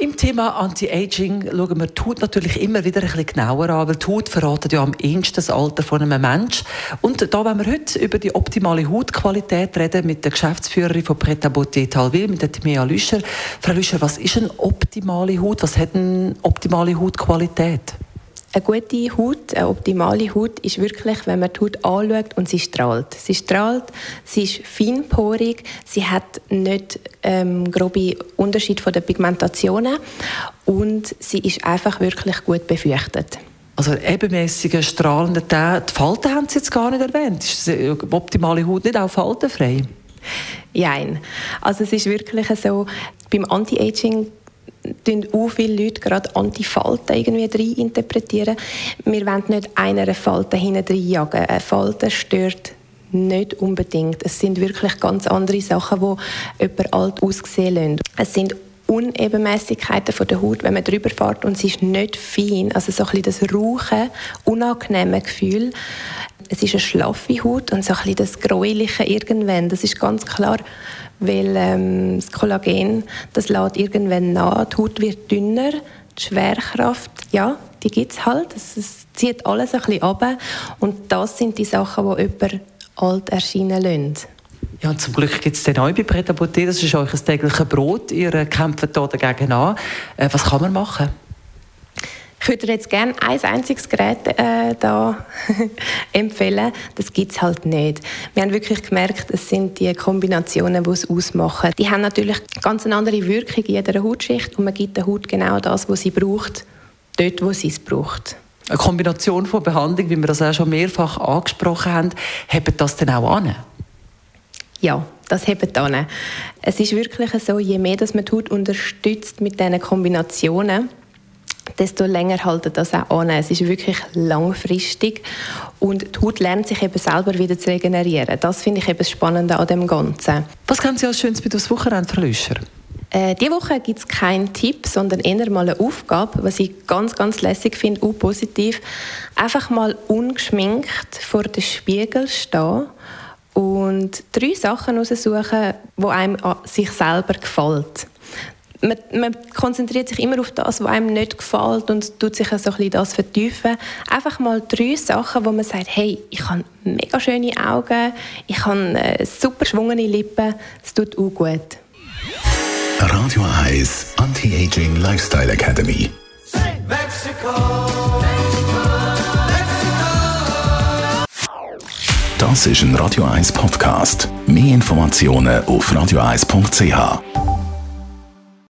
im Thema Anti-Aging schauen wir die Haut natürlich immer wieder ein bisschen genauer an, weil die Haut verratet ja am ehesten das Alter von einem Menschen. Und da wollen wir heute über die optimale Hautqualität reden mit der Geschäftsführerin von Pret à Beauté mit der Timea Lüscher. Frau Lüscher, was ist eine optimale Haut? Was hat eine optimale Hautqualität? Eine gute Haut, eine optimale Haut ist wirklich, wenn man die Haut anschaut und sie strahlt. Sie strahlt, sie ist feinporig, sie hat nicht ähm, grobe Unterschied von den Pigmentationen und sie ist einfach wirklich gut befeuchtet. Also ebenmäßige, strahlende Teile, die Falten haben Sie jetzt gar nicht erwähnt. Ist die optimale Haut nicht auch faltenfrei? Nein. Also es ist wirklich so, beim Anti-Aging tun auch viele Leute gerade Antifalten irgendwie rein interpretieren. Wir wollen nicht einer Falte hinten jagen. Eine Falte stört nicht unbedingt. Es sind wirklich ganz andere Sachen, die jemand alt aussehen lassen. Es sind Unebenmäßigkeiten von der Haut, wenn man drüber fährt und sie ist nicht fein, also so ein bisschen das rauche, unangenehme Gefühl. Es ist eine schlaffe Haut und so ein bisschen das gräuliche irgendwann, das ist ganz klar weil ähm, das Kollagen, das lädt irgendwann nach, die Haut wird dünner, die Schwerkraft, ja, die gibt es halt, es, zieht alles ein bisschen ab und das sind die Sachen, die jemand alt erscheinen lassen. Ja, zum Glück gibt es den neu bei Pret das ist euch ein tägliches Brot, ihr kämpft hier dagegen an. Äh, was kann man machen? Ich würde jetzt gerne ein einziges Gerät äh, da empfehlen. Das gibt es halt nicht. Wir haben wirklich gemerkt, es sind die Kombinationen, die es ausmachen. Die haben natürlich ganz eine andere Wirkung in jeder Hautschicht und man gibt der Haut genau das, was sie braucht, dort, wo sie es braucht. Eine Kombination von Behandlung, wie wir das auch schon mehrfach angesprochen haben, hebt das denn auch an? Ja, das hebt an. Es ist wirklich so, je mehr dass man die Haut unterstützt mit diesen Kombinationen, desto länger halten das auch an. Es ist wirklich langfristig und die Haut lernt sich eben selber wieder zu regenerieren. Das finde ich eben das Spannende an dem Ganzen. Was kennen Sie als schönes bei das Wochenende, Lüscher? Äh, diese Woche gibt es keinen Tipp, sondern eher mal eine Aufgabe, was ich ganz, ganz lässig finde, auch positiv. Einfach mal ungeschminkt vor dem Spiegel stehen und drei Sachen heraussuchen, die einem sich selber gefällt man, man, konzentriert sich immer auf das, was einem nicht gefällt und tut sich so ein bisschen das vertiefen. Einfach mal drei Sachen, wo man sagt, hey, ich habe mega schöne Augen, ich habe äh, super schwungene Lippen, es tut auch gut. Radio Eyes Anti-Aging Lifestyle Academy. Das ist ein Radio 1 Podcast. Mehr Informationen auf radio1.ch.